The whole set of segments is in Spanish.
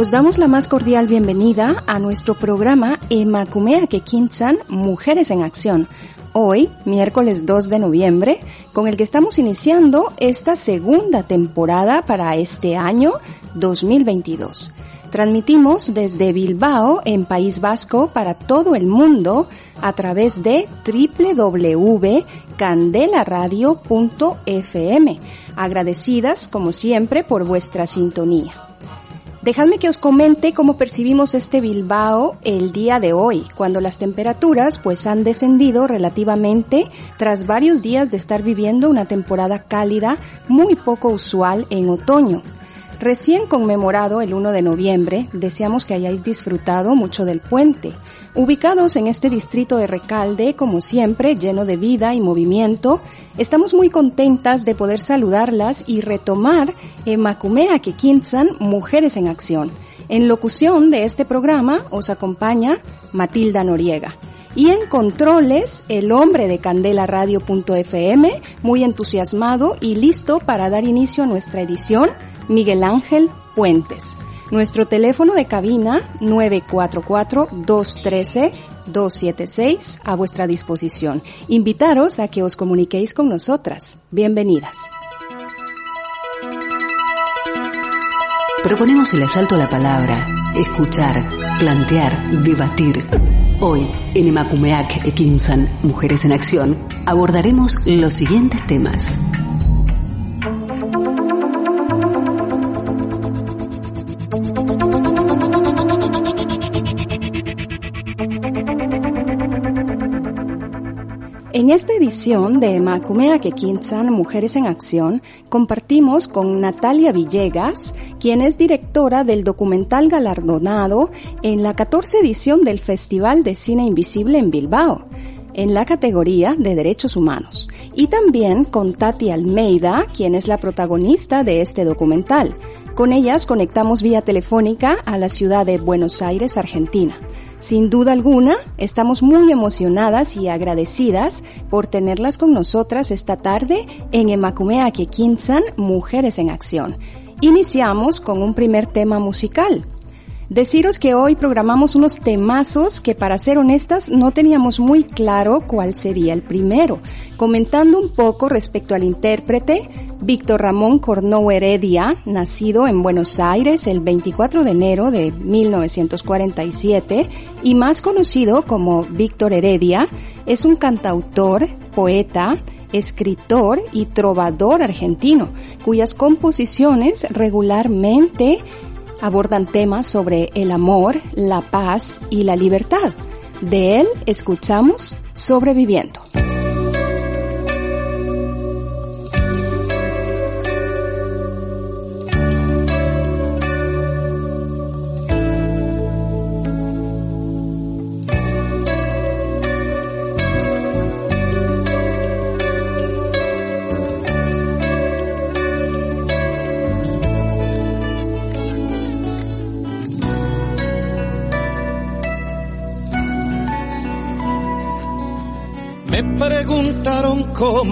Os damos la más cordial bienvenida a nuestro programa Emakumea Kekinsan Mujeres en Acción. Hoy, miércoles 2 de noviembre, con el que estamos iniciando esta segunda temporada para este año 2022. Transmitimos desde Bilbao, en País Vasco, para todo el mundo a través de www.candelaradio.fm. Agradecidas, como siempre, por vuestra sintonía. Dejadme que os comente cómo percibimos este Bilbao el día de hoy, cuando las temperaturas pues han descendido relativamente tras varios días de estar viviendo una temporada cálida muy poco usual en otoño. Recién conmemorado el 1 de noviembre, deseamos que hayáis disfrutado mucho del puente. Ubicados en este distrito de Recalde, como siempre, lleno de vida y movimiento, estamos muy contentas de poder saludarlas y retomar Macumea Kekinsan Mujeres en Acción. En locución de este programa os acompaña Matilda Noriega. Y en controles, el hombre de candelaradio.fm, muy entusiasmado y listo para dar inicio a nuestra edición Miguel Ángel Puentes. Nuestro teléfono de cabina 944-213-276 a vuestra disposición. Invitaros a que os comuniquéis con nosotras. Bienvenidas. Proponemos el asalto a la palabra, escuchar, plantear, debatir. Hoy, en Emakumeak Ekinsan, Mujeres en Acción, abordaremos los siguientes temas. En esta edición de Macumea Kekinsan Mujeres en Acción compartimos con Natalia Villegas, quien es directora del documental galardonado en la 14 edición del Festival de Cine Invisible en Bilbao, en la categoría de Derechos Humanos, y también con Tati Almeida, quien es la protagonista de este documental. Con ellas conectamos vía telefónica a la ciudad de Buenos Aires, Argentina. Sin duda alguna, estamos muy emocionadas y agradecidas por tenerlas con nosotras esta tarde en Emakumea Kekinsan Mujeres en Acción. Iniciamos con un primer tema musical, Deciros que hoy programamos unos temazos que para ser honestas no teníamos muy claro cuál sería el primero. Comentando un poco respecto al intérprete, Víctor Ramón Cornó Heredia, nacido en Buenos Aires el 24 de enero de 1947 y más conocido como Víctor Heredia, es un cantautor, poeta, escritor y trovador argentino, cuyas composiciones regularmente abordan temas sobre el amor, la paz y la libertad. De él escuchamos Sobreviviendo.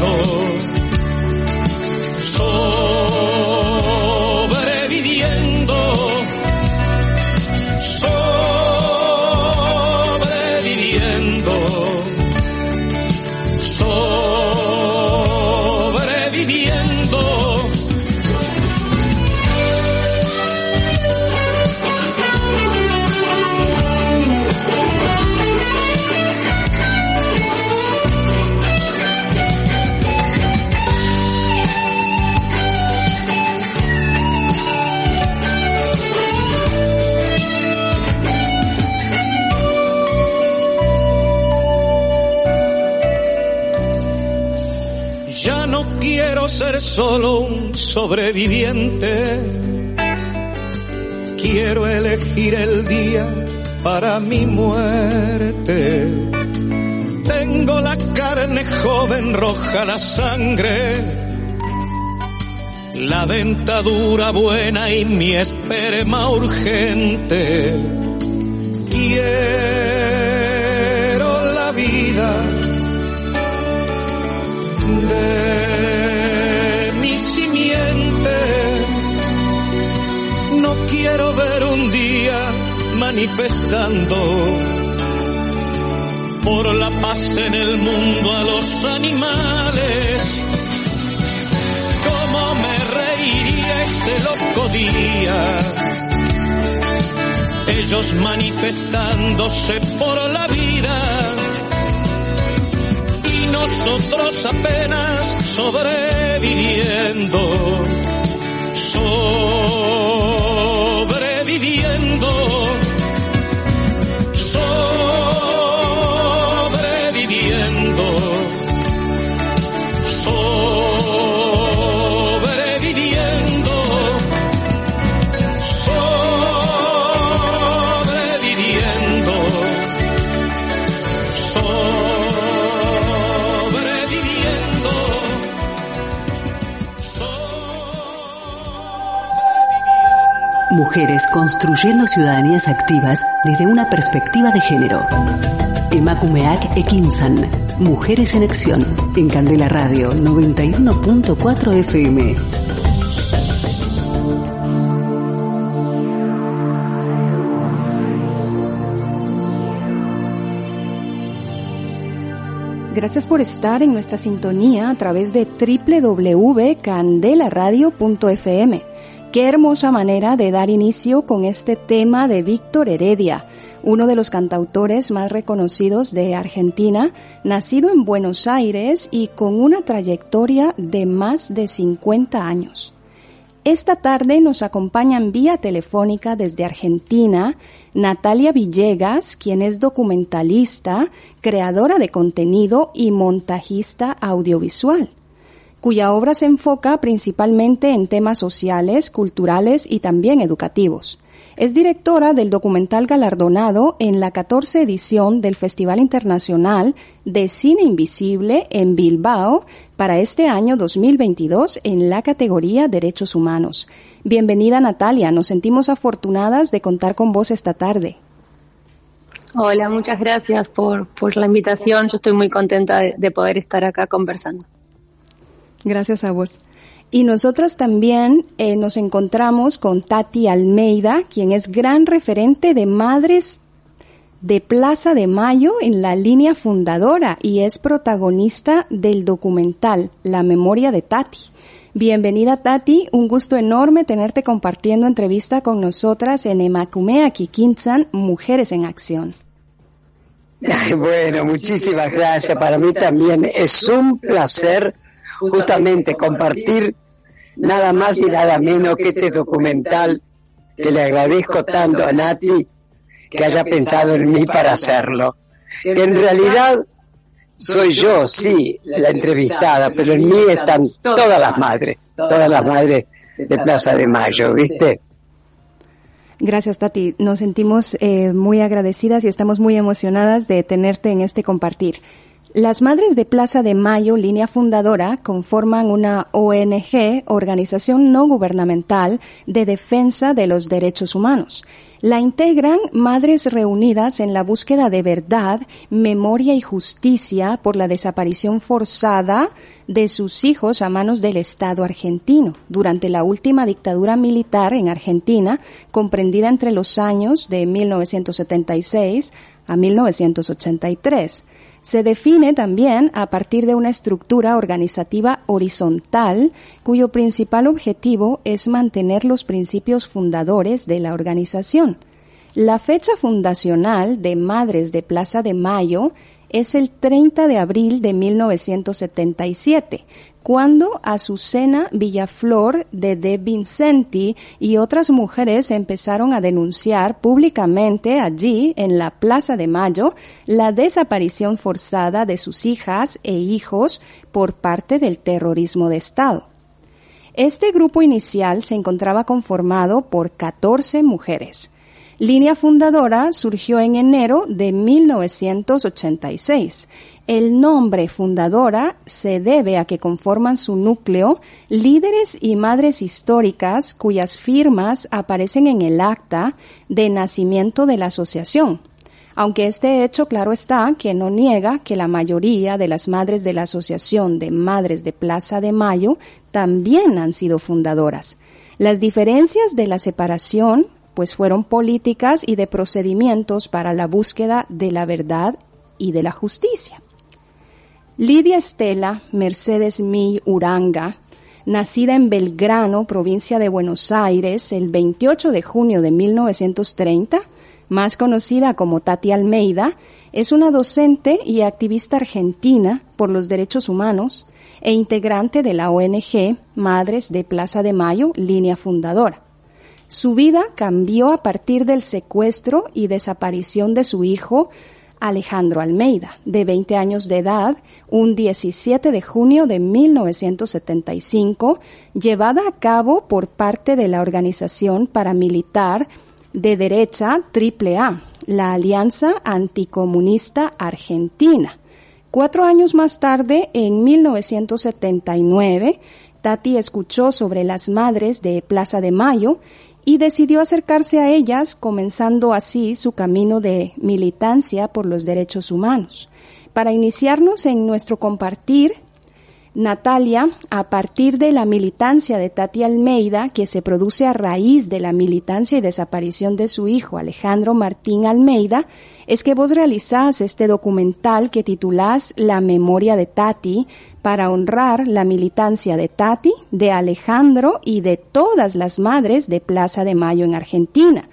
sobreviviendo, sobreviviendo, solo un sobreviviente. Quiero elegir el día para mi muerte. Tengo la carne joven, roja la sangre. La dentadura buena y mi esperma urgente. Quiero la vida de manifestando por la paz en el mundo a los animales. Cómo me reiría ese loco día. Ellos manifestándose por la vida y nosotros apenas sobreviviendo, sobreviviendo, Mujeres construyendo ciudadanías activas desde una perspectiva de género. Emakumeak Ekinsan. Mujeres en Acción. En Candela Radio 91.4 FM. Gracias por estar en nuestra sintonía a través de www.candelaradio.fm. Qué hermosa manera de dar inicio con este tema de Víctor Heredia, uno de los cantautores más reconocidos de Argentina, nacido en Buenos Aires y con una trayectoria de más de 50 años. Esta tarde nos acompañan vía telefónica desde Argentina Natalia Villegas, quien es documentalista, creadora de contenido y montajista audiovisual, cuya obra se enfoca principalmente en temas sociales, culturales y también educativos. Es directora del documental galardonado en la 14 edición del Festival Internacional de Cine Invisible en Bilbao para este año 2022 en la categoría Derechos Humanos. Bienvenida Natalia, nos sentimos afortunadas de contar con vos esta tarde. Hola, muchas gracias por, la invitación. Yo estoy muy contenta de poder estar acá conversando. Gracias a vos. Y nosotras también eh, nos encontramos con Tati Almeida, quien es gran referente de madres de Plaza de Mayo en la línea fundadora y es protagonista del documental La memoria de Tati. Bienvenida Tati, un gusto enorme tenerte compartiendo entrevista con nosotras en Emacumea Kikinsan, Mujeres en Acción. Bueno, muchísimas gracias. Para mí también es un placer justamente compartir nada más y nada menos que este documental que le agradezco tanto a Nati que haya pensado en mí para hacerlo. Que en realidad soy yo, sí, la entrevistada, pero en mí están todas las madres, todas las madres de Plaza de Mayo, ¿viste? Gracias, Tati. Nos sentimos eh, muy agradecidas y estamos muy emocionadas de tenerte en este compartir. Las Madres de Plaza de Mayo, línea fundadora, conforman una ONG, organización no gubernamental, de defensa de los derechos humanos. La integran Madres reunidas en la búsqueda de verdad, memoria y justicia por la desaparición forzada de sus hijos a manos del Estado argentino durante la última dictadura militar en Argentina, comprendida entre los años de 1976 a 1983 se define también a partir de una estructura organizativa horizontal cuyo principal objetivo es mantener los principios fundadores de la organización. La fecha fundacional de Madres de Plaza de Mayo es el 30 de abril de 1977, cuando Azucena Villaflor de De Vincenti y otras mujeres empezaron a denunciar públicamente allí, en la Plaza de Mayo, la desaparición forzada de sus hijas e hijos por parte del terrorismo de Estado. Este grupo inicial se encontraba conformado por 14 mujeres. Línea fundadora surgió en enero de 1986 el nombre fundadora se debe a que conforman su núcleo líderes y madres históricas cuyas firmas aparecen en el acta de nacimiento de la asociación. Aunque este hecho claro está que no niega que la mayoría de las madres de la Asociación de Madres de Plaza de Mayo también han sido fundadoras. Las diferencias de la separación pues fueron políticas y de procedimientos para la búsqueda de la verdad y de la justicia. Lidia Estela Mercedes Mill Uranga, nacida en Belgrano, provincia de Buenos Aires, el 28 de junio de 1930, más conocida como Tati Almeida, es una docente y activista argentina por los derechos humanos e integrante de la ONG Madres de Plaza de Mayo, línea fundadora. Su vida cambió a partir del secuestro y desaparición de su hijo Alejandro Almeida, de 20 años de edad, un 17 de junio de 1975, llevada a cabo por parte de la organización paramilitar de derecha AAA, la Alianza Anticomunista Argentina. Cuatro años más tarde, en 1979, Tati escuchó sobre las madres de Plaza de Mayo y decidió acercarse a ellas, comenzando así su camino de militancia por los derechos humanos. Para iniciarnos en nuestro compartir, Natalia, a partir de la militancia de Tati Almeida, que se produce a raíz de la militancia y desaparición de su hijo Alejandro Martín Almeida, es que vos realizás este documental que titulás La memoria de Tati para honrar la militancia de Tati, de Alejandro y de todas las madres de Plaza de Mayo en Argentina.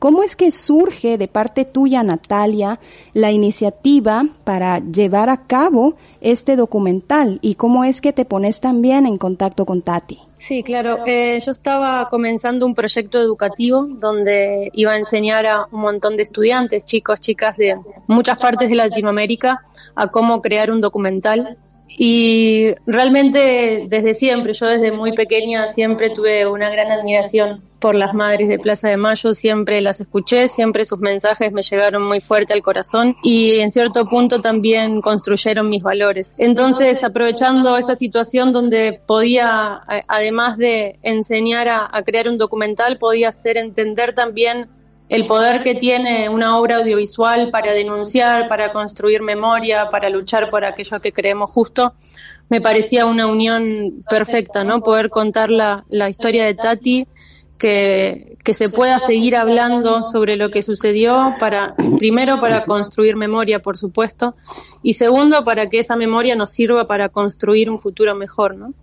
¿Cómo es que surge de parte tuya, Natalia, la iniciativa para llevar a cabo este documental y cómo es que te pones también en contacto con Tati? Sí, claro. Eh, yo estaba comenzando un proyecto educativo donde iba a enseñar a un montón de estudiantes, chicos, chicas de muchas partes de Latinoamérica, a cómo crear un documental y realmente desde siempre, yo desde muy pequeña siempre tuve una gran admiración por las madres de Plaza de Mayo, siempre las escuché, siempre sus mensajes me llegaron muy fuerte al corazón y en cierto punto también construyeron mis valores. Entonces, aprovechando esa situación donde podía, además de enseñar a, a crear un documental, podía hacer entender también el poder que tiene una obra audiovisual para denunciar, para construir memoria, para luchar por aquello que creemos justo, me parecía una unión perfecta, ¿no? Poder contar la, historia de Tati, que, que se pueda seguir hablando sobre lo que sucedió para, primero para construir memoria, por supuesto, y segundo para que esa memoria nos sirva para construir un futuro mejor, ¿no?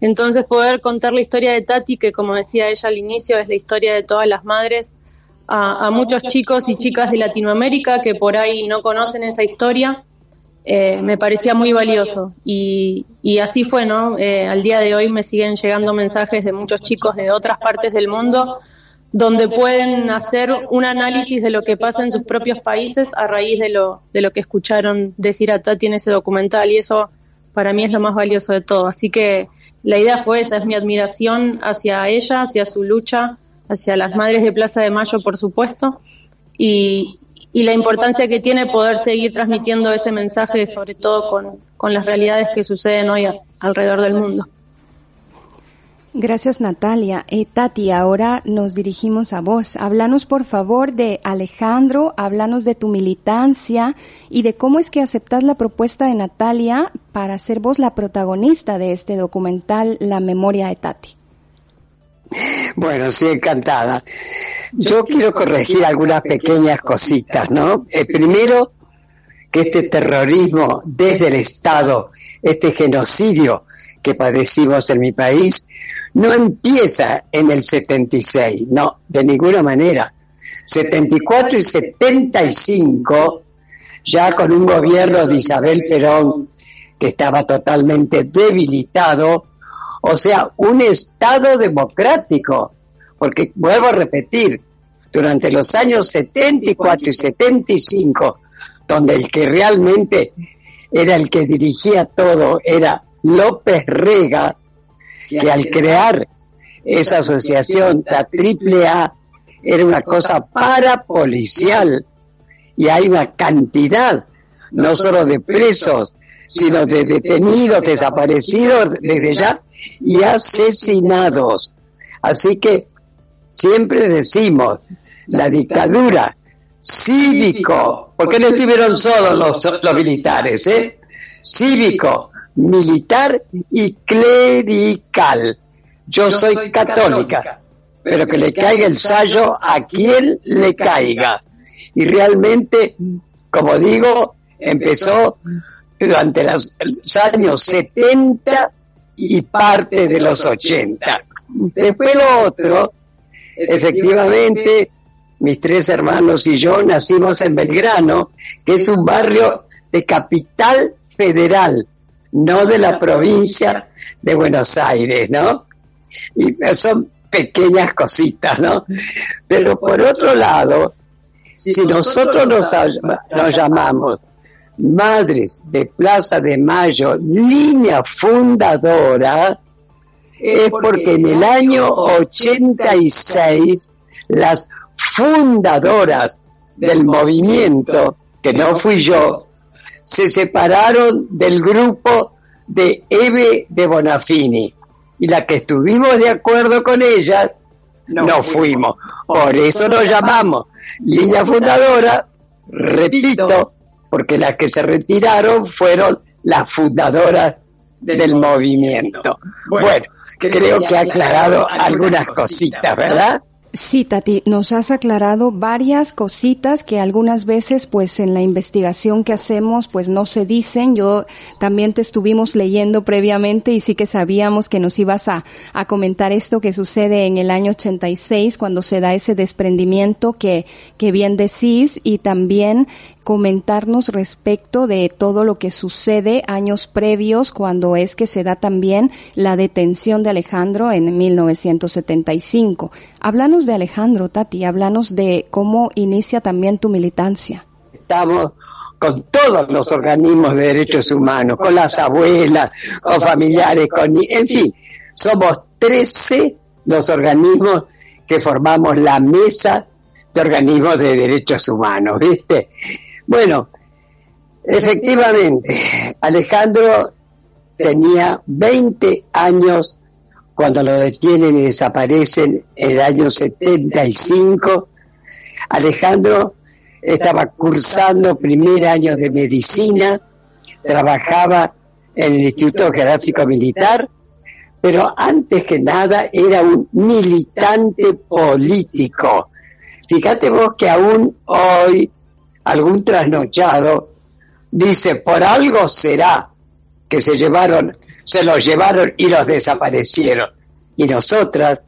Entonces poder contar la historia de Tati, que como decía ella al inicio, es la historia de todas las madres, a, muchos chicos y chicas de Latinoamérica que por ahí no conocen esa historia, eh, me parecía muy valioso. Y, y así fue, ¿no? Eh, al día de hoy me siguen llegando mensajes de muchos chicos de otras partes del mundo donde pueden hacer un análisis de lo que pasa en sus propios países a raíz de lo, de lo que escucharon decir a Tati en ese documental. Y eso para mí es lo más valioso de todo. Así que la idea fue esa, es mi admiración hacia ella, hacia su lucha hacia las madres de Plaza de Mayo, por supuesto, y, la importancia que tiene poder seguir transmitiendo ese mensaje, sobre todo con, con las realidades que suceden hoy alrededor del mundo. Gracias Natalia. Eh, Tati, ahora nos dirigimos a vos. Háblanos por favor de Alejandro, háblanos de tu militancia y de cómo es que aceptas la propuesta de Natalia para ser vos la protagonista de este documental La memoria de Tati. Bueno, sí, encantada. Yo quiero corregir algunas pequeñas cositas, ¿no? El primero, que este terrorismo desde el Estado, este genocidio que padecimos en mi país, no empieza en el 76, no, de ninguna manera. 74 y 75, ya con un gobierno de Isabel Perón que estaba totalmente debilitado, o sea, un Estado democrático, porque vuelvo a repetir, durante los años 74 y 75, donde el que realmente era el que dirigía todo era López Rega, que al crear esa asociación, la AAA, era una cosa parapolicial. Y hay una cantidad, no solo de presos, sino de detenidos, desaparecidos desde ya y asesinados. Así que siempre decimos, la dictadura cívico, porque no estuvieron solo los, los militares, ¿eh? cívico, militar y clerical. Yo soy católica, pero que le caiga el sallo a quien le caiga. Y realmente, como digo, empezó durante los, años 70 y parte de los 80. Después lo otro, efectivamente, mis tres hermanos y yo nacimos en Belgrano, que es un barrio de capital federal, no de la provincia de Buenos Aires, ¿no? Y son pequeñas cositas, ¿no? Pero por otro lado, si nosotros nos, nos llamamos Madres de Plaza de Mayo, línea fundadora, es porque en el año 86 las fundadoras del movimiento, que no fui yo, se separaron del grupo de Eve de Bonafini. Y la que estuvimos de acuerdo con ella, no, fuimos. Por eso nos llamamos línea fundadora, repito, porque las que se retiraron fueron las fundadoras del movimiento. Bueno, creo que ha aclarado algunas cositas, ¿verdad? Sí, Tati, nos has aclarado varias cositas que algunas veces, pues, en la investigación que hacemos, pues, no se dicen. Yo también te estuvimos leyendo previamente y sí que sabíamos que nos ibas a, a comentar esto que sucede en el año 86 cuando se da ese desprendimiento que, que bien decís y también comentarnos respecto de todo lo que sucede años previos cuando es que se da también la detención de Alejandro en 1975. Háblanos de Alejandro, Tati, háblanos de cómo inicia también tu militancia. Estamos con todos los organismos de derechos humanos, con las abuelas, con familiares, con... En fin, somos 13 los organismos que formamos la mesa de organismos de derechos humanos, ¿viste? Bueno, efectivamente, Alejandro tenía 20 años cuando lo detienen y desaparecen en el año 75. Alejandro estaba cursando primer año de medicina, trabajaba en el Instituto Geográfico Militar, pero antes que nada era un militante político. Fíjate vos que aún hoy algún trasnochado, dice, por algo será que se llevaron, se los llevaron y los desaparecieron. Y nosotras,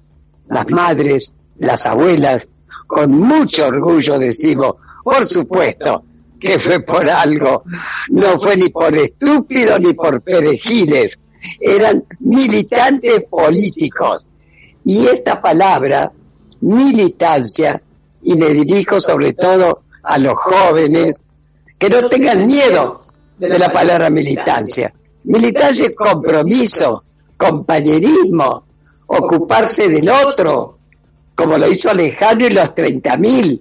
las madres, las abuelas, con mucho orgullo decimos, por supuesto, que fue por algo, no fue ni por estúpido ni por perejiles, eran militantes políticos. Y esta palabra, militancia, y me dirijo sobre todo a los jóvenes que no tengan miedo de la palabra militancia. Militancia es compromiso, compañerismo, ocuparse del otro, como lo hizo Alejandro y los 30.000,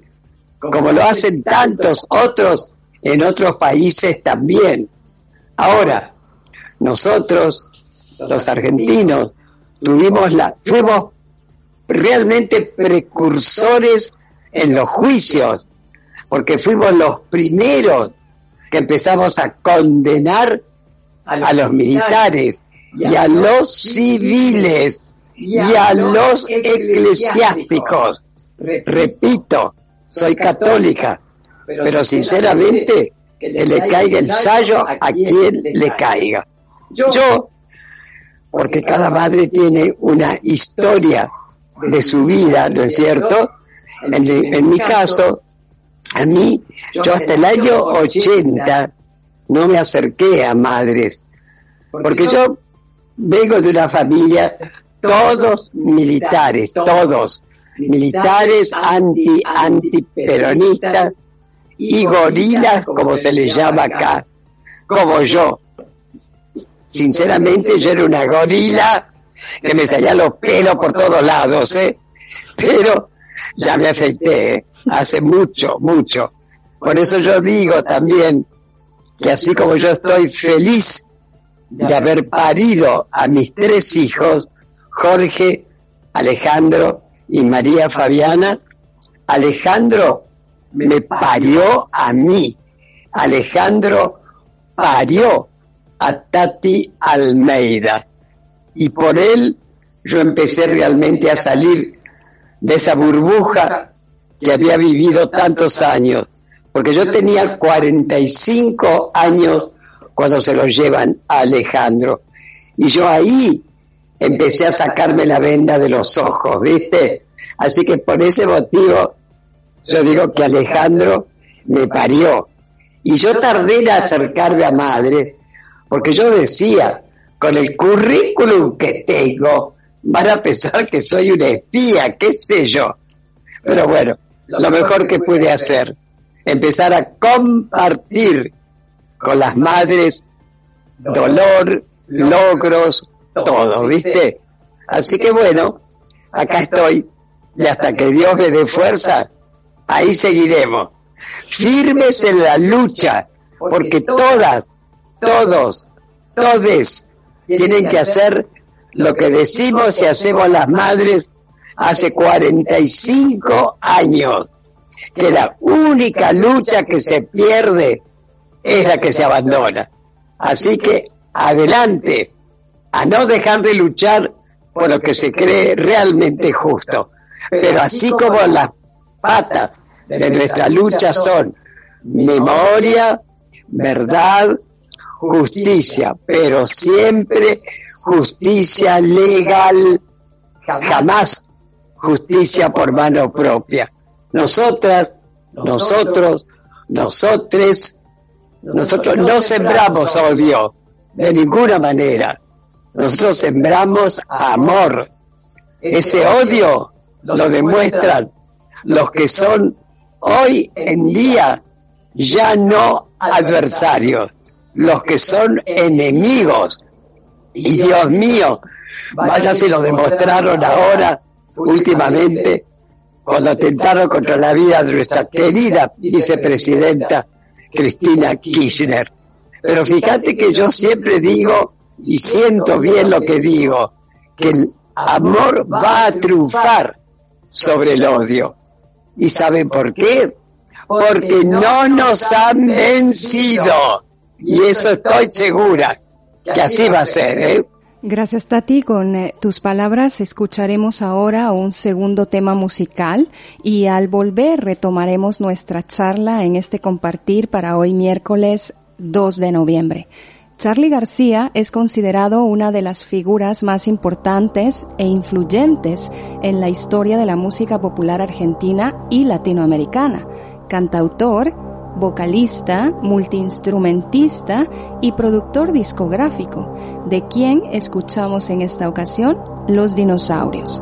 como lo hacen tantos otros en otros países también. Ahora, nosotros, los argentinos, tuvimos la, fuimos realmente precursores en los juicios porque fuimos los primeros que empezamos a condenar a los militares y a los civiles y a los eclesiásticos. Repito, soy católica, pero sinceramente que le caiga el sallo a quien le caiga. Yo, porque cada madre tiene una historia de su vida, ¿no es cierto? En, en mi caso, a mí, yo hasta el año 80 no me acerqué a madres, porque yo vengo de una familia, todos militares, todos militares anti antiperonistas y gorilas, como se les llama acá, como yo. Sinceramente yo era una gorila que me salía los pelos por todos lados, ¿eh? Pero ya me afecté, ¿eh? Hace mucho, mucho. Por eso yo digo también que así como yo estoy feliz de haber parido a mis tres hijos, Jorge, Alejandro y María Fabiana, Alejandro me parió a mí. Alejandro parió a Tati Almeida. Y por él yo empecé realmente a salir de esa burbuja que había vivido tantos años, porque yo tenía 45 años cuando se lo llevan a Alejandro, y yo ahí empecé a sacarme la venda de los ojos, ¿viste? Así que por ese motivo yo digo que Alejandro me parió. Y yo tardé en acercarme a madre, porque yo decía, con el currículum que tengo, van a pensar que soy una espía, qué sé yo. Pero bueno, lo mejor que pude hacer, empezar a compartir con las madres dolor, logros, todo, ¿viste? Así que bueno, acá estoy y hasta que Dios me dé fuerza, ahí seguiremos. Firmes en la lucha, porque todas, todos, todes tienen que hacer lo que decimos y hacemos las madres hace 45 años, que la única lucha que se pierde es la que se abandona. Así que adelante, a no dejar de luchar por lo que se cree realmente justo. Pero así como las patas de nuestra lucha son memoria, verdad, justicia, pero siempre justicia legal, jamás justicia por mano propia. Nosotras, nosotros, nosotres, nosotros no sembramos odio de ninguna manera. Nosotros sembramos amor. Ese odio lo demuestran los que son hoy en día ya no adversarios, los que son enemigos. Y Dios mío, vaya si lo demostraron ahora, últimamente, cuando atentaron contra la vida de nuestra querida vicepresidenta Cristina Kirchner. Pero fíjate que yo siempre digo, y siento bien lo que digo, que el amor va a triunfar sobre el odio. ¿Y saben por qué? Porque no nos han vencido. Y eso estoy segura que así va a ser. ¿eh? Gracias Tati, con eh, tus palabras escucharemos ahora un segundo tema musical y al volver retomaremos nuestra charla en este compartir para hoy miércoles 2 de noviembre. Charlie García es considerado una de las figuras más importantes e influyentes en la historia de la música popular argentina y latinoamericana, cantautor, vocalista, multiinstrumentista y productor discográfico, de quien escuchamos en esta ocasión Los Dinosaurios.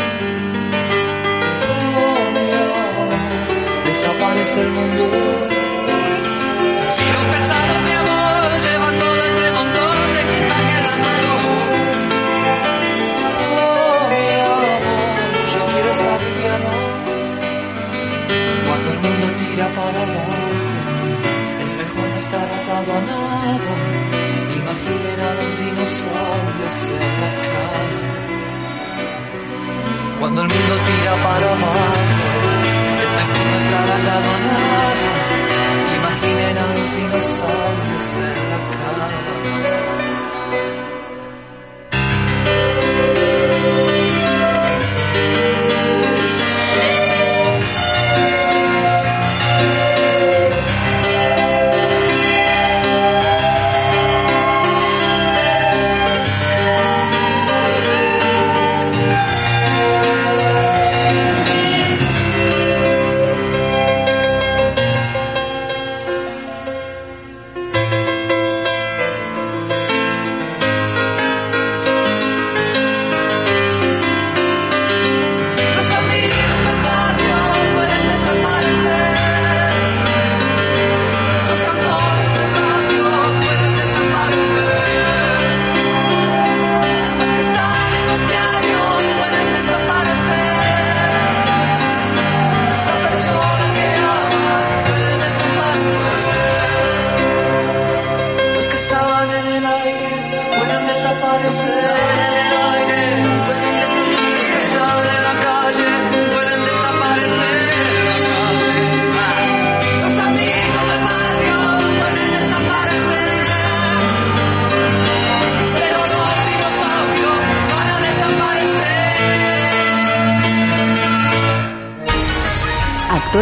parece este el mundo. Si los pesados mi amor, levantó este de ese montón, te quitan el mano. Oh, mi amor, yo quiero estar liviano. Cuando el mundo tira para abajo, es mejor no estar atado a nada. Imaginen a los dinosaurios en la cama. Cuando el mundo tira para abajo no estar atado a nada. Imaginen a los dinosaurios en la cama.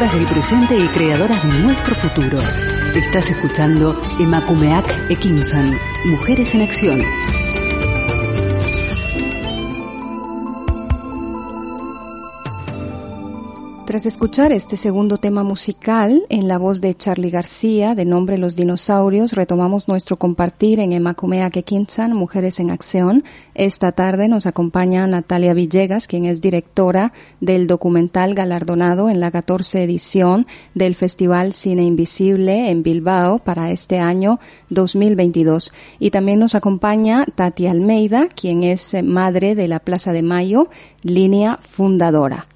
Del presente y creadoras de nuestro futuro. Estás escuchando Emakumeak Ekinsan, Mujeres en Acción. Tras escuchar este segundo tema musical en la voz de Charlie García, de nombre Los Dinosaurios, retomamos nuestro compartir en Emakumea Kekinsan, Mujeres en Acción. Esta tarde nos acompaña Natalia Villegas, quien es directora del documental galardonado en la 14 edición del Festival Cine Invisible en Bilbao para este año 2022. Y también nos acompaña Tati Almeida, quien es madre de la Plaza de Mayo, línea fundadora.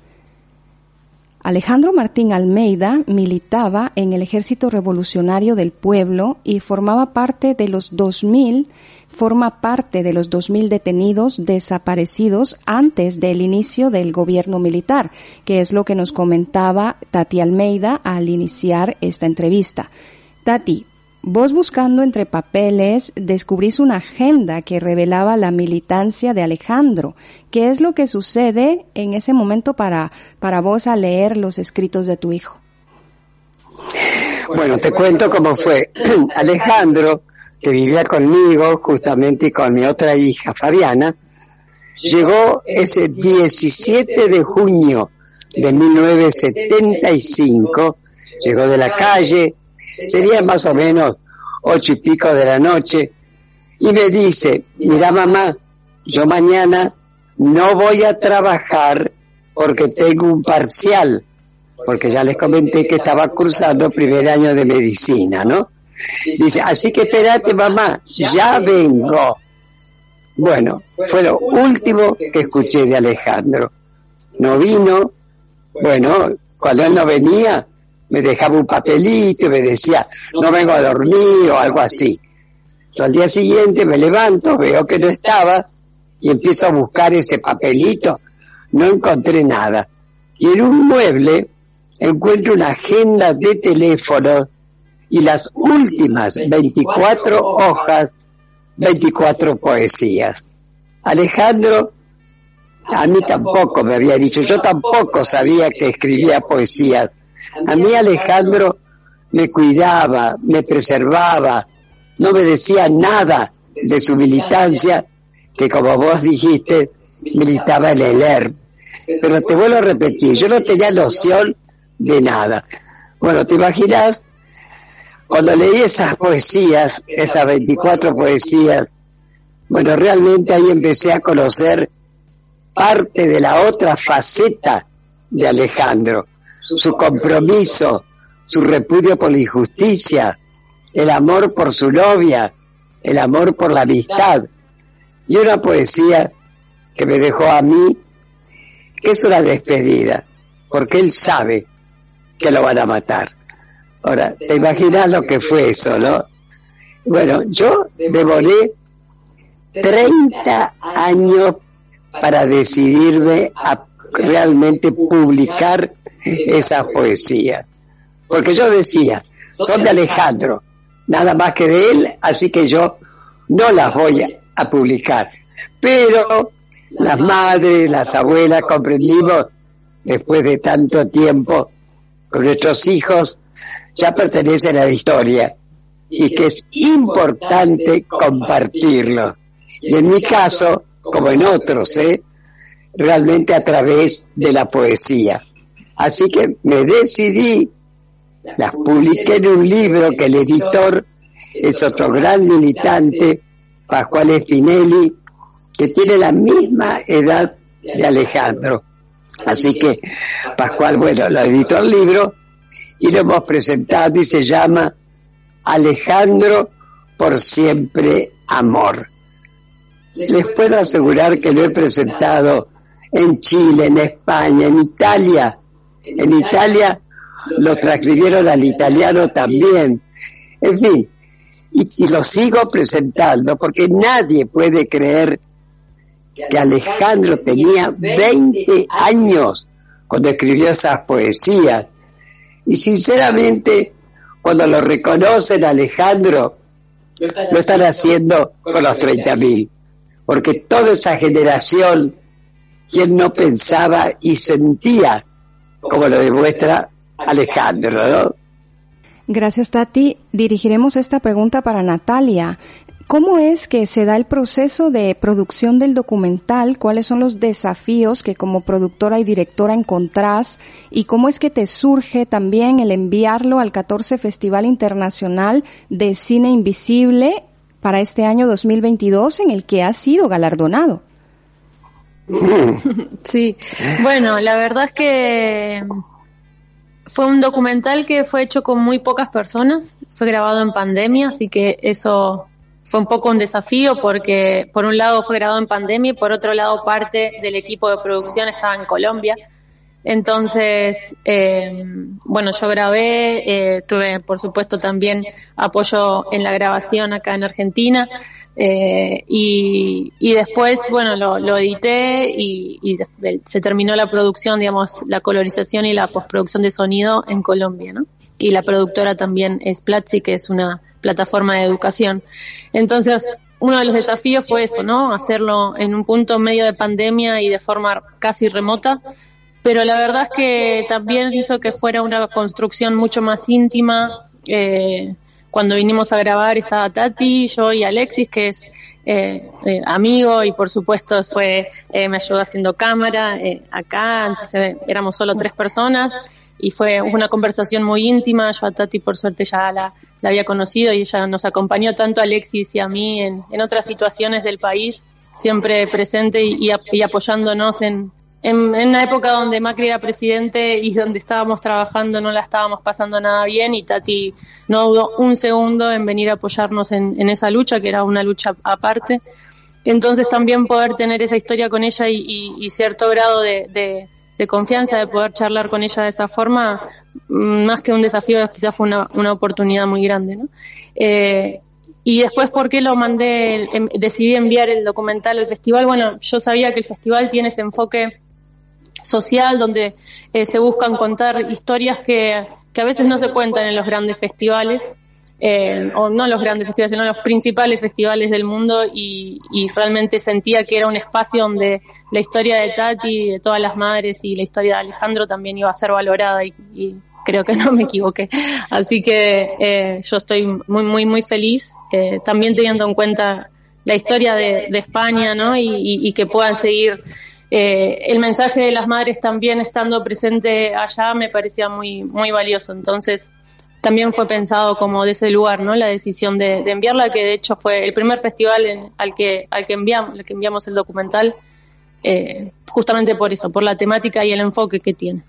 Alejandro Martín Almeida militaba en el Ejército Revolucionario del Pueblo y formaba parte de los 2000, forma parte de los 2000 detenidos desaparecidos antes del inicio del gobierno militar, que es lo que nos comentaba Tati Almeida al iniciar esta entrevista. Tati, Vos buscando entre papeles descubrís una agenda que revelaba la militancia de Alejandro. ¿Qué es lo que sucede en ese momento para, para vos al leer los escritos de tu hijo? Bueno, te cuento cómo fue. Alejandro, que vivía conmigo justamente y con mi otra hija Fabiana, llegó ese 17 de junio de 1975, llegó de la calle, sería más o menos ocho y pico de la noche, y me dice, mira mamá, yo mañana no voy a trabajar porque tengo un parcial, porque ya les comenté que estaba cursando primer año de medicina, ¿no? Dice, así que espérate mamá, ya vengo. Bueno, fue lo último que escuché de Alejandro. No vino, bueno, cuando él no venía, me dejaba un papelito y me decía, no vengo a dormir o algo así. Yo al día siguiente me levanto, veo que no estaba y empiezo a buscar ese papelito. No encontré nada. Y en un mueble encuentro una agenda de teléfono y las últimas 24 hojas, 24 poesías. Alejandro, a mí tampoco me había dicho, yo tampoco sabía que escribía poesías a mí Alejandro me cuidaba, me preservaba, no me decía nada de su militancia, que como vos dijiste, militaba en el ERP. Pero te vuelvo a repetir, yo no tenía noción de nada. Bueno, ¿te imaginas? Cuando leí esas poesías, esas 24 poesías, bueno, realmente ahí empecé a conocer parte de la otra faceta de Alejandro su compromiso, su repudio por la injusticia, el amor por su novia, el amor por la amistad. Y una poesía que me dejó a mí, que es una despedida, porque él sabe que lo van a matar. Ahora, te imaginas lo que fue eso, ¿no? Bueno, yo devoré 30 años para decidirme a realmente publicar esas poesías. Porque yo decía, son de Alejandro, nada más que de él, así que yo no las voy a publicar. Pero las madres, las abuelas comprendimos, después de tanto tiempo, con nuestros hijos, ya pertenecen a la historia y que es importante compartirlo. Y en mi caso, como en otros, ¿eh? realmente a través de la poesía. Así que me decidí, las publiqué en un libro que el editor es otro gran militante, Pascual Spinelli, que tiene la misma edad de Alejandro. Así que Pascual, bueno, lo editó el libro y lo hemos presentado y se llama Alejandro por siempre amor. Les puedo asegurar que lo he presentado en Chile, en España, en Italia. En Italia lo transcribieron al italiano también. En fin, y, lo sigo presentando porque nadie puede creer que Alejandro tenía 20 años cuando escribió esas poesías. Y sinceramente, cuando lo reconocen Alejandro, lo están haciendo con los 30.000. Porque toda esa generación quien no pensaba y sentía, como lo demuestra Alejandro, ¿no? Gracias, Tati. Dirigiremos esta pregunta para Natalia. ¿Cómo es que se da el proceso de producción del documental? ¿Cuáles son los desafíos que como productora y directora encontrás? ¿Y cómo es que te surge también el enviarlo al 14 Festival Internacional de Cine Invisible para este año 2022 en el que has sido galardonado? Sí, bueno, la verdad es que fue un documental que fue hecho con muy pocas personas, fue grabado en pandemia, así que eso fue un poco un desafío porque por un lado fue grabado en pandemia y por otro lado parte del equipo de producción estaba en Colombia. Entonces, eh, bueno, yo grabé, eh, tuve por supuesto también apoyo en la grabación acá en Argentina eh, y, y, después, bueno, lo, lo edité y, y, se terminó la producción, digamos, la colorización y la postproducción de sonido en Colombia, ¿no? Y la productora también es Platzi, que es una plataforma de educación. Entonces, uno de los desafíos fue eso, ¿no? Hacerlo en un punto medio de pandemia y de forma casi remota, pero la verdad es que también hizo que fuera una construcción mucho más íntima. Eh, cuando vinimos a grabar estaba Tati, yo y Alexis, que es eh, eh, amigo y por supuesto fue eh, me ayudó haciendo cámara eh, acá, eh, éramos solo tres personas y fue una conversación muy íntima. Yo a Tati por suerte ya la, la había conocido y ella nos acompañó tanto a Alexis y a mí en, otras situaciones del país, siempre presente y apoyándonos en, en, una época donde Macri era presidente y donde estábamos trabajando no la estábamos pasando nada bien y Tati no dudó un segundo en venir a apoyarnos en, esa lucha, que era una lucha aparte. Entonces también poder tener esa historia con ella y, cierto grado de confianza, de poder charlar con ella de esa forma, mm, más que un desafío, quizás fue una, una oportunidad muy grande, ¿no? Eh, y después, ¿por qué lo mandé, em, decidí enviar el documental al festival? Bueno, yo sabía que el festival tiene ese enfoque social donde eh, se buscan contar historias que, que a veces no se cuentan en los grandes festivales eh, o no los grandes festivales, sino los principales festivales del mundo y, y, realmente sentía que era un espacio donde la historia de Tati, de todas las madres y la historia de Alejandro también iba a ser valorada y, creo que no me equivoqué. Así que eh, yo estoy muy, muy, muy feliz, eh, también teniendo en cuenta la historia de, España, ¿no? Y, que puedan seguir eh, el mensaje de las madres también estando presente allá me parecía muy, muy valioso. Entonces, también fue pensado como de ese lugar, ¿no? La decisión de, enviarla, que de hecho fue el primer festival en, al que al que enviamos, al que enviamos el documental, eh, justamente por eso, por la temática y el enfoque que tiene.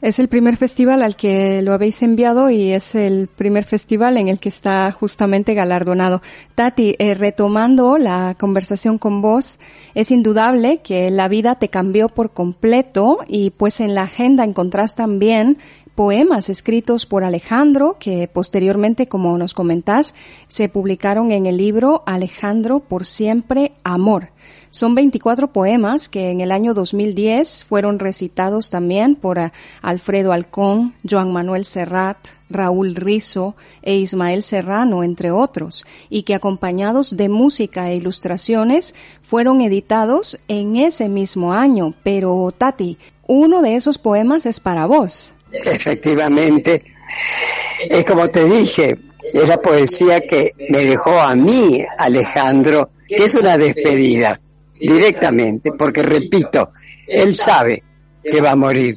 Es el primer festival al que lo habéis enviado y es el primer festival en el que está justamente galardonado. Tati, eh, retomando la conversación con vos, es indudable que la vida te cambió por completo y pues en la agenda encontrás también poemas escritos por Alejandro que posteriormente, como nos comentás, se publicaron en el libro Alejandro por siempre amor. Son 24 poemas que en el año 2010 fueron recitados también por uh, Alfredo Alcón, Joan Manuel Serrat, Raúl Rizo e Ismael Serrano, entre otros, y que acompañados de música e ilustraciones fueron editados en ese mismo año. Pero, Tati, uno de esos poemas es para vos. Efectivamente, es como te dije, es la poesía que me dejó a mí, Alejandro, que es una despedida directamente, porque repito, él sabe que va a morir.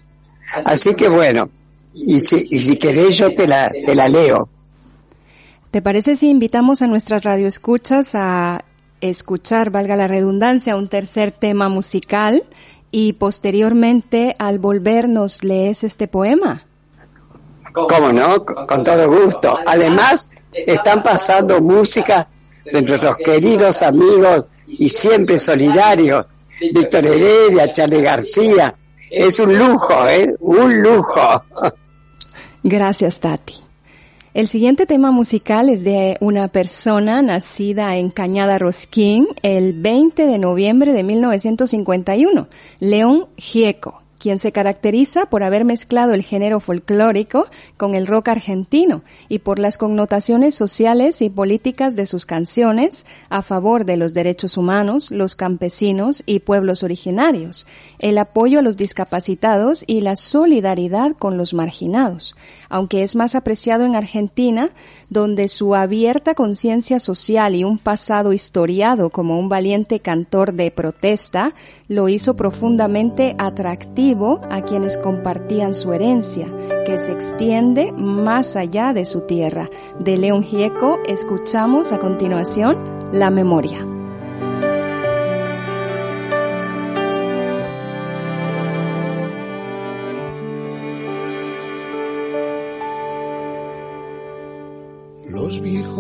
Así que bueno, y si, y si querés yo te la, te la leo. ¿Te parece si invitamos a nuestras radioescuchas a escuchar, valga la redundancia, un tercer tema musical y posteriormente al volver nos lees este poema? ¿Cómo no? Con todo gusto. Además, están pasando música de nuestros queridos amigos y siempre solidario. Víctor Heredia, Charlie García. Es un lujo, ¿eh? Un lujo. Gracias, Tati. El siguiente tema musical es de una persona nacida en Cañada Rosquín el 20 de noviembre de 1951, León Gieco, quien se caracteriza por haber mezclado el género folclórico con el rock argentino y por las connotaciones sociales y políticas de sus canciones a favor de los derechos humanos, los campesinos y pueblos originarios, el apoyo a los discapacitados y la solidaridad con los marginados, aunque es más apreciado en Argentina, donde su abierta conciencia social y un pasado historiado como un valiente cantor de protesta lo hizo profundamente atractivo a quienes compartían su herencia, que se extiende más allá de su tierra. De León Gieco escuchamos a continuación La Memoria.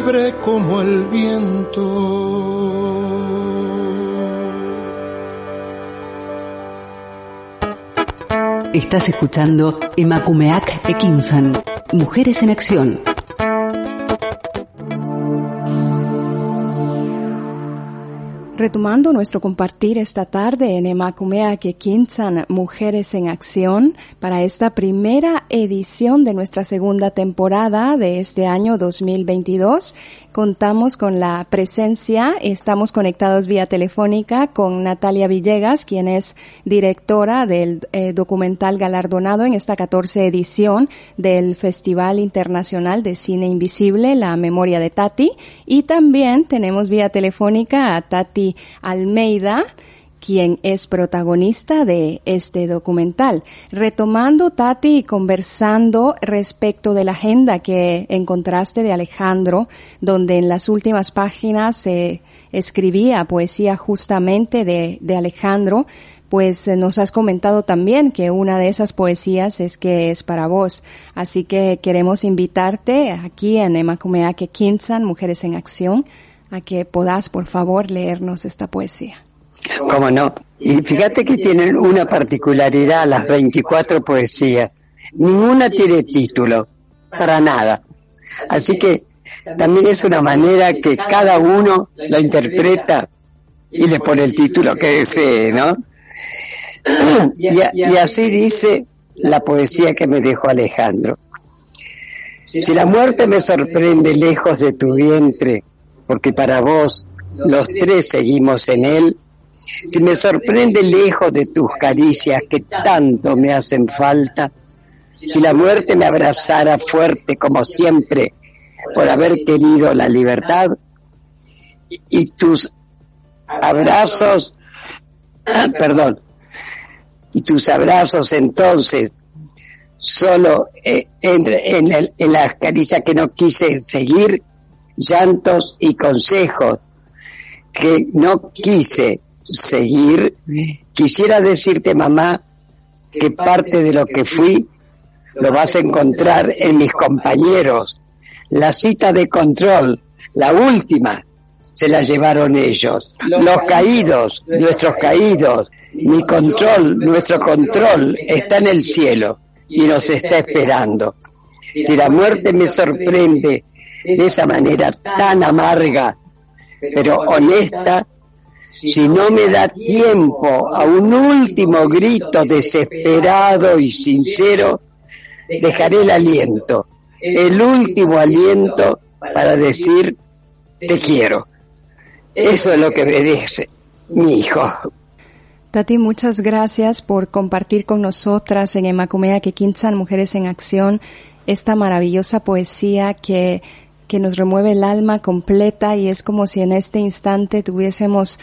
libre como el viento. Estás escuchando Emakumeak Ekinsan, Mujeres en Acción. Retomando nuestro compartir esta tarde en Emakumea que Mujeres en Acción para esta primera edición de nuestra segunda temporada de este año 2022 contamos con la presencia, estamos conectados vía telefónica con Natalia Villegas, quien es directora del eh, documental galardonado en esta 14 edición del Festival Internacional de Cine Invisible, La Memoria de Tati. Y también tenemos vía telefónica a Tati Almeida, quien es protagonista de este documental. Retomando, Tati, y conversando respecto de la agenda que encontraste de Alejandro, donde en las últimas páginas se escribía poesía justamente de, de Alejandro, pues eh, nos has comentado también que una de esas poesías es que es para vos. Así que queremos invitarte aquí en Emakumeake Kinsan, Mujeres en Acción, a que podas, por favor, leernos esta poesía. ¿Cómo no? Y fíjate que tienen una particularidad las 24 poesías. Ninguna tiene título, para nada. Así que también es una manera que cada uno la interpreta y le pone el título que desee, ¿no? Y, y así dice la poesía que me dejó Alejandro. Si la muerte me sorprende lejos de tu vientre, porque para vos los tres seguimos en él, si me sorprende lejos de tus caricias que tanto me hacen falta, si la muerte me abrazara fuerte como siempre por haber querido la libertad, y tus abrazos, perdón, y tus abrazos entonces solo eh, en, en, en las caricias que no quise seguir, llantos y consejos que no quise seguir, quisiera decirte, mamá, que parte de lo que fui lo vas a encontrar en mis compañeros. La cita de control, la última, se la llevaron ellos. Los caídos, nuestros caídos, mi control, nuestro control está en el cielo y nos está esperando. Si la muerte me sorprende de esa manera tan amarga, pero honesta, si no me da tiempo a un último grito desesperado y sincero, dejaré el aliento, el último aliento para decir te quiero. Eso es lo que me dice mi hijo. Tati, muchas gracias por compartir con nosotras en Emacumea que Quinzan Mujeres en Acción esta maravillosa poesía que que nos remueve el alma completa y es como si en este instante tuviésemos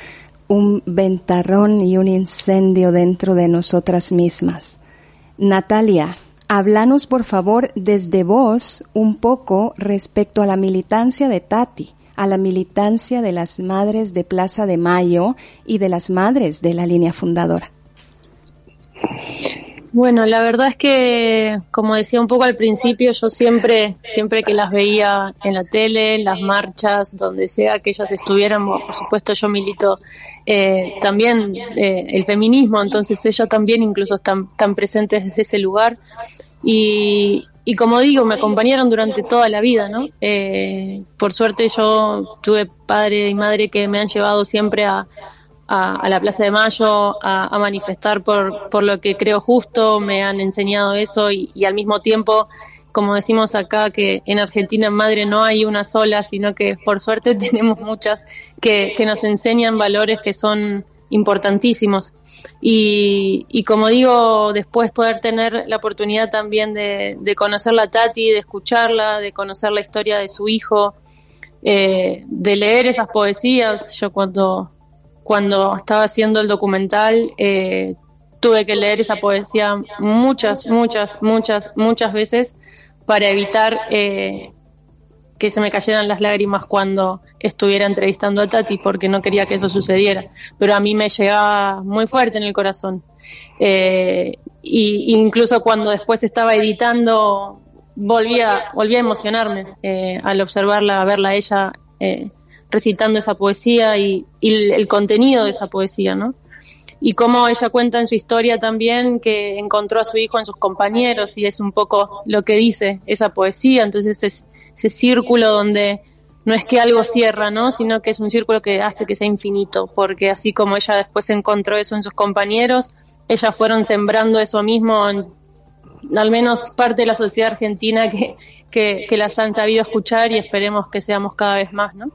un ventarrón y un incendio dentro de nosotras mismas. Natalia, háblanos por favor desde vos un poco respecto a la militancia de Tati, a la militancia de las madres de Plaza de Mayo y de las madres de la línea fundadora. Bueno, la verdad es que, como decía un poco al principio, yo siempre, siempre que las veía en la tele, en las marchas, donde sea que ellas estuvieran, por supuesto yo milito eh, también eh, el feminismo, entonces ellas también incluso están, tan presentes desde ese lugar. Y, y como digo, me acompañaron durante toda la vida, ¿no? Eh, por suerte yo tuve padre y madre que me han llevado siempre a, a, la Plaza de Mayo a, manifestar por, por lo que creo justo, me han enseñado eso y, al mismo tiempo, como decimos acá, que en Argentina en Madre no hay una sola, sino que por suerte tenemos muchas que, que nos enseñan valores que son importantísimos. Y, y, como digo, después poder tener la oportunidad también de, de conocer a Tati, de escucharla, de conocer la historia de su hijo, eh, de leer esas poesías. Yo cuando cuando estaba haciendo el documental, eh, tuve que leer esa poesía muchas, muchas, muchas, muchas veces para evitar eh, que se me cayeran las lágrimas cuando estuviera entrevistando a Tati, porque no quería que eso sucediera. Pero a mí me llegaba muy fuerte en el corazón. Eh, y incluso cuando después estaba editando, volvía, volvía a emocionarme eh, al observarla, a verla a ella eh, recitando esa poesía y, el, contenido de esa poesía, ¿no? Y cómo ella cuenta en su historia también que encontró a su hijo en sus compañeros y es un poco lo que dice esa poesía, entonces es ese círculo donde no es que algo cierra, ¿no? Sino que es un círculo que hace que sea infinito, porque así como ella después encontró eso en sus compañeros, ellas fueron sembrando eso mismo en al menos parte de la sociedad argentina que, que, que las han sabido escuchar y esperemos que seamos cada vez más, ¿no?